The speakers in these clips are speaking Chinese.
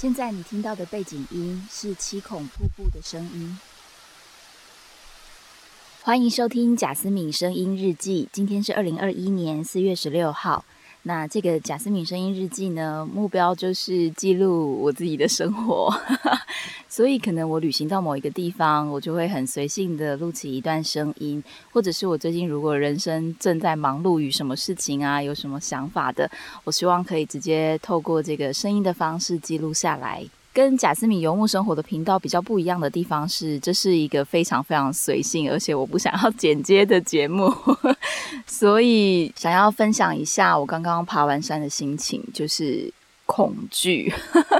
现在你听到的背景音是七孔瀑布的声音。欢迎收听贾思敏声音日记。今天是二零二一年四月十六号。那这个贾思敏声音日记呢，目标就是记录我自己的生活。所以可能我旅行到某一个地方，我就会很随性的录起一段声音，或者是我最近如果人生正在忙碌于什么事情啊，有什么想法的，我希望可以直接透过这个声音的方式记录下来。跟贾斯敏游牧生活的频道比较不一样的地方是，这是一个非常非常随性，而且我不想要 剪接的节目，所以想要分享一下我刚刚爬完山的心情，就是恐惧、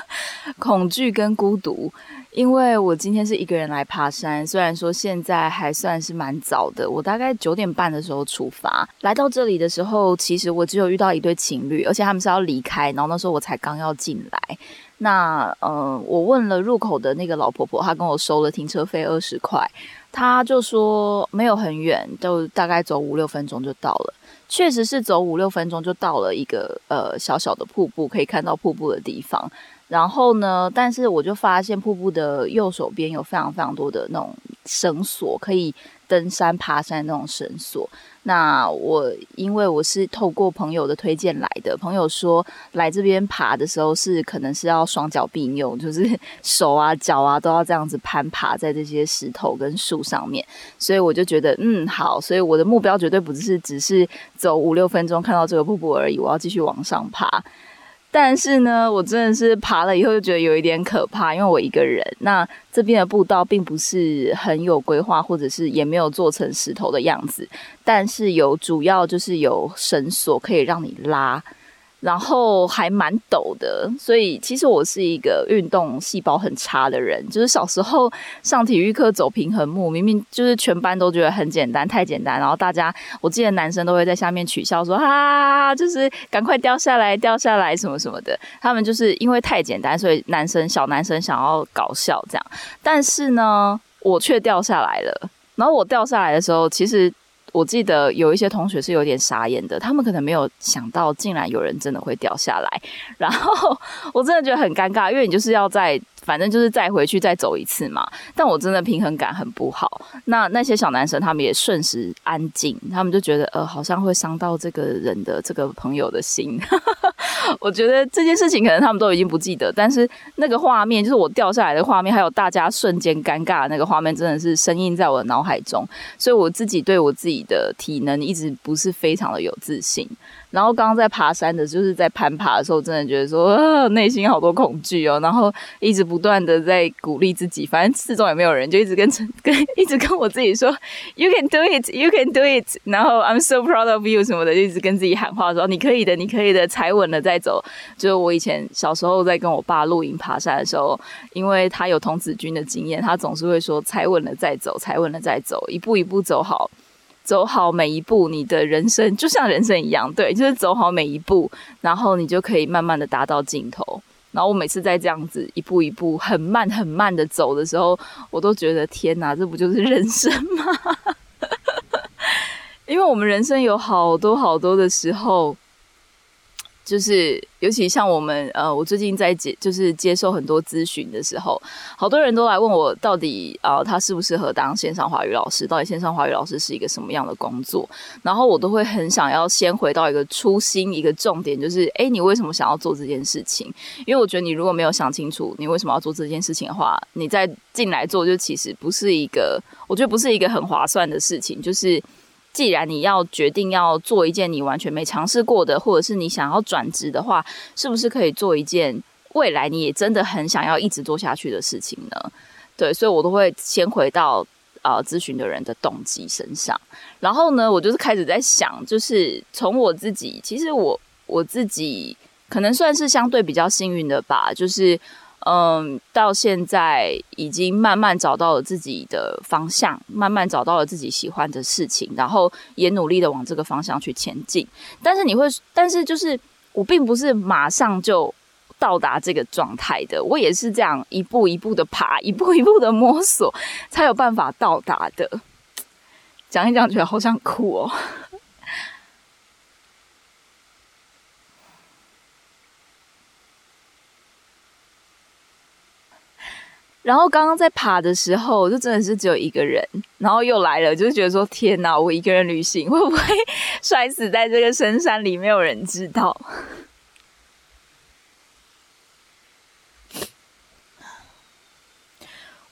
恐惧跟孤独。因为我今天是一个人来爬山，虽然说现在还算是蛮早的，我大概九点半的时候出发，来到这里的时候，其实我只有遇到一对情侣，而且他们是要离开，然后那时候我才刚要进来。那呃，我问了入口的那个老婆婆，她跟我收了停车费二十块，她就说没有很远，就大概走五六分钟就到了。确实是走五六分钟就到了一个呃小小的瀑布，可以看到瀑布的地方。然后呢？但是我就发现瀑布的右手边有非常非常多的那种绳索，可以登山爬山那种绳索。那我因为我是透过朋友的推荐来的，朋友说来这边爬的时候是可能是要双脚并用，就是手啊脚啊都要这样子攀爬在这些石头跟树上面。所以我就觉得嗯好，所以我的目标绝对不是只是走五六分钟看到这个瀑布而已，我要继续往上爬。但是呢，我真的是爬了以后就觉得有一点可怕，因为我一个人。那这边的步道并不是很有规划，或者是也没有做成石头的样子，但是有主要就是有绳索可以让你拉。然后还蛮陡的，所以其实我是一个运动细胞很差的人。就是小时候上体育课走平衡木，明明就是全班都觉得很简单，太简单。然后大家，我记得男生都会在下面取笑说：“啊，就是赶快掉下来，掉下来什么什么的。”他们就是因为太简单，所以男生小男生想要搞笑这样。但是呢，我却掉下来了。然后我掉下来的时候，其实。我记得有一些同学是有点傻眼的，他们可能没有想到，竟然有人真的会掉下来。然后我真的觉得很尴尬，因为你就是要再。反正就是再回去再走一次嘛，但我真的平衡感很不好。那那些小男生他们也瞬时安静，他们就觉得呃好像会伤到这个人的这个朋友的心。我觉得这件事情可能他们都已经不记得，但是那个画面就是我掉下来的画面，还有大家瞬间尴尬的那个画面，真的是深印在我的脑海中。所以我自己对我自己的体能一直不是非常的有自信。然后刚刚在爬山的，就是在攀爬的时候，真的觉得说啊，内心好多恐惧哦。然后一直不断的在鼓励自己，反正四周也没有人，就一直跟跟一直跟我自己说，You can do it, you can do it。然后 I'm so proud of you 什么的，就一直跟自己喊话说，你可以的，你可以的，踩稳了再走。就是我以前小时候在跟我爸露营爬山的时候，因为他有童子军的经验，他总是会说，踩稳了再走，踩稳了再走，一步一步走好。走好每一步，你的人生就像人生一样，对，就是走好每一步，然后你就可以慢慢的达到尽头。然后我每次在这样子一步一步很慢很慢的走的时候，我都觉得天哪，这不就是人生吗？因为我们人生有好多好多的时候。就是，尤其像我们，呃，我最近在接，就是接受很多咨询的时候，好多人都来问我，到底啊，他适不适合当线上华语老师？到底线上华语老师是一个什么样的工作？然后我都会很想要先回到一个初心，一个重点，就是，哎，你为什么想要做这件事情？因为我觉得你如果没有想清楚你为什么要做这件事情的话，你再进来做，就其实不是一个，我觉得不是一个很划算的事情，就是。既然你要决定要做一件你完全没尝试过的，或者是你想要转职的话，是不是可以做一件未来你也真的很想要一直做下去的事情呢？对，所以我都会先回到啊咨询的人的动机身上，然后呢，我就是开始在想，就是从我自己，其实我我自己可能算是相对比较幸运的吧，就是。嗯，到现在已经慢慢找到了自己的方向，慢慢找到了自己喜欢的事情，然后也努力的往这个方向去前进。但是你会，但是就是我并不是马上就到达这个状态的，我也是这样一步一步的爬，一步一步的摸索，才有办法到达的。讲一讲，觉得好想哭哦。然后刚刚在爬的时候，就真的是只有一个人，然后又来了，就是觉得说天哪，我一个人旅行会不会 摔死在这个深山里？没有人知道。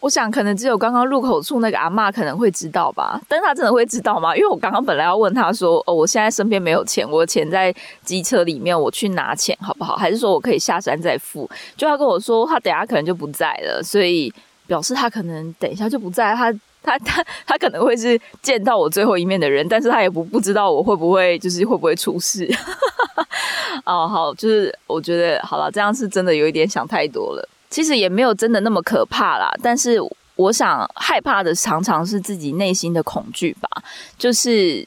我想可能只有刚刚入口处那个阿妈可能会知道吧，但他真的会知道吗？因为我刚刚本来要问他说：“哦，我现在身边没有钱，我的钱在机车里面，我去拿钱好不好？还是说我可以下山再付？”就他跟我说，他等下可能就不在了，所以表示他可能等一下就不在。他他他他可能会是见到我最后一面的人，但是他也不不知道我会不会就是会不会出事。哦，好，就是我觉得好了，这样是真的有一点想太多了。其实也没有真的那么可怕啦，但是我想害怕的常常是自己内心的恐惧吧，就是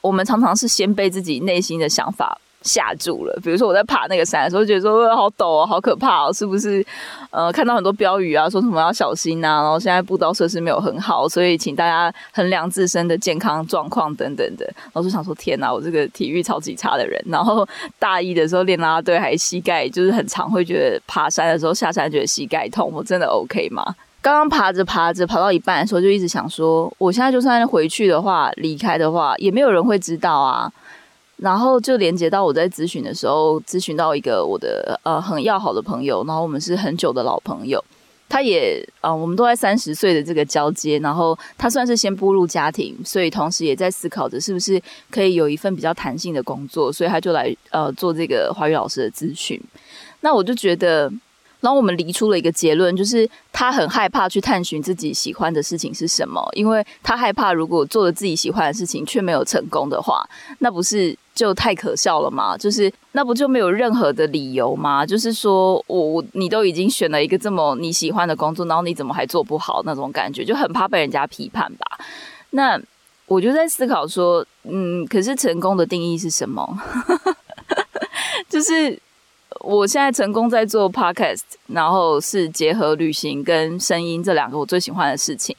我们常常是先被自己内心的想法。吓住了，比如说我在爬那个山的时候，觉得说好陡哦，好可怕哦，是不是？呃，看到很多标语啊，说什么要小心呐，然后现在步道设施没有很好，所以请大家衡量自身的健康状况等等的。我就想说，天哪，我这个体育超级差的人，然后大一的时候练啦啦队，还膝盖就是很常会觉得爬山的时候下山觉得膝盖痛，我真的 OK 吗？刚刚爬着爬着，爬到一半的时候就一直想说，我现在就算回去的话，离开的话，也没有人会知道啊。然后就连接到我在咨询的时候，咨询到一个我的呃很要好的朋友，然后我们是很久的老朋友，他也呃我们都在三十岁的这个交接，然后他算是先步入家庭，所以同时也在思考着是不是可以有一份比较弹性的工作，所以他就来呃做这个华语老师的咨询。那我就觉得。然后我们离出了一个结论，就是他很害怕去探寻自己喜欢的事情是什么，因为他害怕如果做了自己喜欢的事情却没有成功的话，那不是就太可笑了吗？就是那不就没有任何的理由吗？就是说我我你都已经选了一个这么你喜欢的工作，然后你怎么还做不好？那种感觉就很怕被人家批判吧。那我就在思考说，嗯，可是成功的定义是什么？就是。我现在成功在做 podcast，然后是结合旅行跟声音这两个我最喜欢的事情。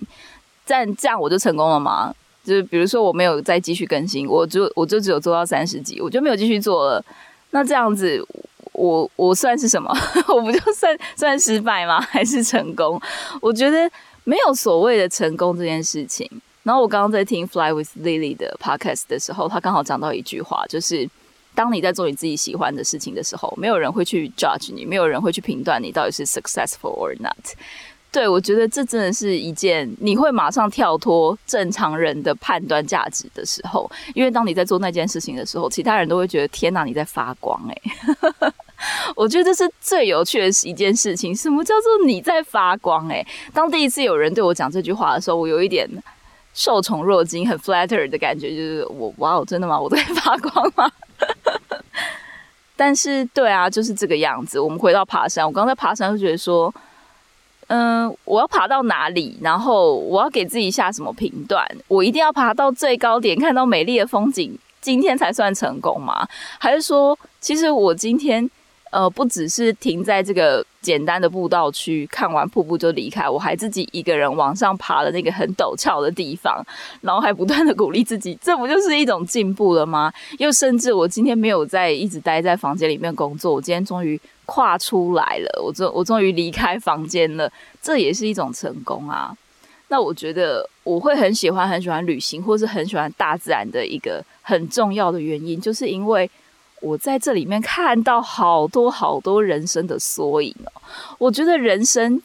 但这样我就成功了吗？就是比如说我没有再继续更新，我就我就只有做到三十集，我就没有继续做了。那这样子，我我算是什么？我不就算算失败吗？还是成功？我觉得没有所谓的成功这件事情。然后我刚刚在听 Fly with Lily 的 podcast 的时候，他刚好讲到一句话，就是。当你在做你自己喜欢的事情的时候，没有人会去 judge 你，没有人会去评断你到底是 successful or not。对我觉得这真的是一件你会马上跳脱正常人的判断价值的时候，因为当你在做那件事情的时候，其他人都会觉得天哪，你在发光哎！我觉得这是最有趣的一件事情。什么叫做你在发光哎？当第一次有人对我讲这句话的时候，我有一点受宠若惊，很 flatter 的感觉，就是我哇哦，真的吗？我在发光吗？但是，对啊，就是这个样子。我们回到爬山，我刚在爬山就觉得说，嗯，我要爬到哪里？然后我要给自己下什么评断？我一定要爬到最高点，看到美丽的风景，今天才算成功吗？还是说，其实我今天？呃，不只是停在这个简单的步道区看完瀑布就离开，我还自己一个人往上爬了那个很陡峭的地方，然后还不断的鼓励自己，这不就是一种进步了吗？又甚至我今天没有在一直待在房间里面工作，我今天终于跨出来了，我终我终于离开房间了，这也是一种成功啊。那我觉得我会很喜欢很喜欢旅行，或是很喜欢大自然的一个很重要的原因，就是因为。我在这里面看到好多好多人生的缩影哦，我觉得人生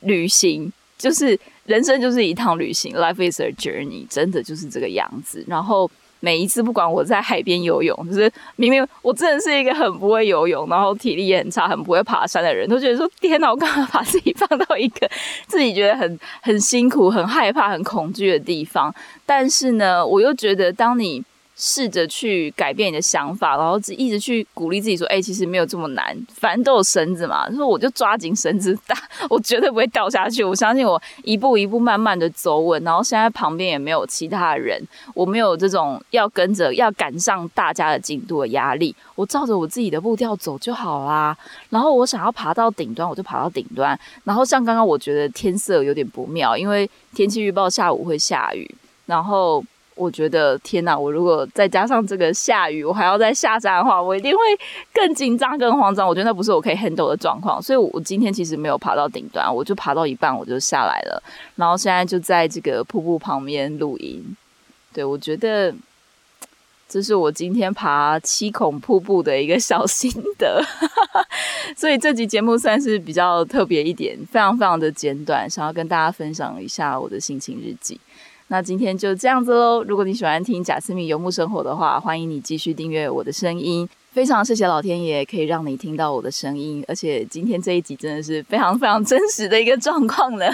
旅行就是人生就是一趟旅行，Life is a journey，真的就是这个样子。然后每一次不管我在海边游泳，就是明明我真的是一个很不会游泳，然后体力也很差，很不会爬山的人，都觉得说天哪，我干嘛把自己放到一个自己觉得很很辛苦、很害怕、很恐惧的地方？但是呢，我又觉得当你。试着去改变你的想法，然后一直去鼓励自己说：“哎，其实没有这么难，反正都有绳子嘛。”说我就抓紧绳子，打 我绝对不会掉下去。我相信我一步一步慢慢的走稳，然后现在旁边也没有其他人，我没有这种要跟着要赶上大家的进度的压力。我照着我自己的步调走就好啦。然后我想要爬到顶端，我就爬到顶端。然后像刚刚我觉得天色有点不妙，因为天气预报下午会下雨，然后。我觉得天哪！我如果再加上这个下雨，我还要再下山的话，我一定会更紧张、更慌张。我觉得那不是我可以 handle 的状况，所以我今天其实没有爬到顶端，我就爬到一半我就下来了，然后现在就在这个瀑布旁边录音。对我觉得这是我今天爬七孔瀑布的一个小心得，所以这集节目算是比较特别一点，非常非常的简短，想要跟大家分享一下我的心情日记。那今天就这样子喽。如果你喜欢听贾斯敏游牧生活的话，欢迎你继续订阅我的声音。非常谢谢老天爷可以让你听到我的声音，而且今天这一集真的是非常非常真实的一个状况呢。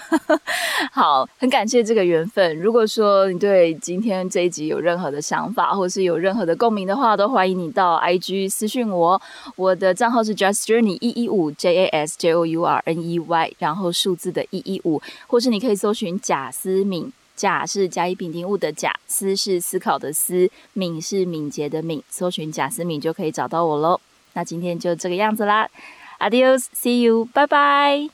好，很感谢这个缘分。如果说你对今天这一集有任何的想法，或是有任何的共鸣的话，都欢迎你到 IG 私讯我。我的账号是 Just Journey 一一五 J A S J O U R N E Y，然后数字的一一五，或是你可以搜寻贾思敏。甲是甲乙丙丁戊的甲，思是思考的思，敏是敏捷的敏，搜寻贾思敏就可以找到我喽。那今天就这个样子啦，Adios，See you，拜拜。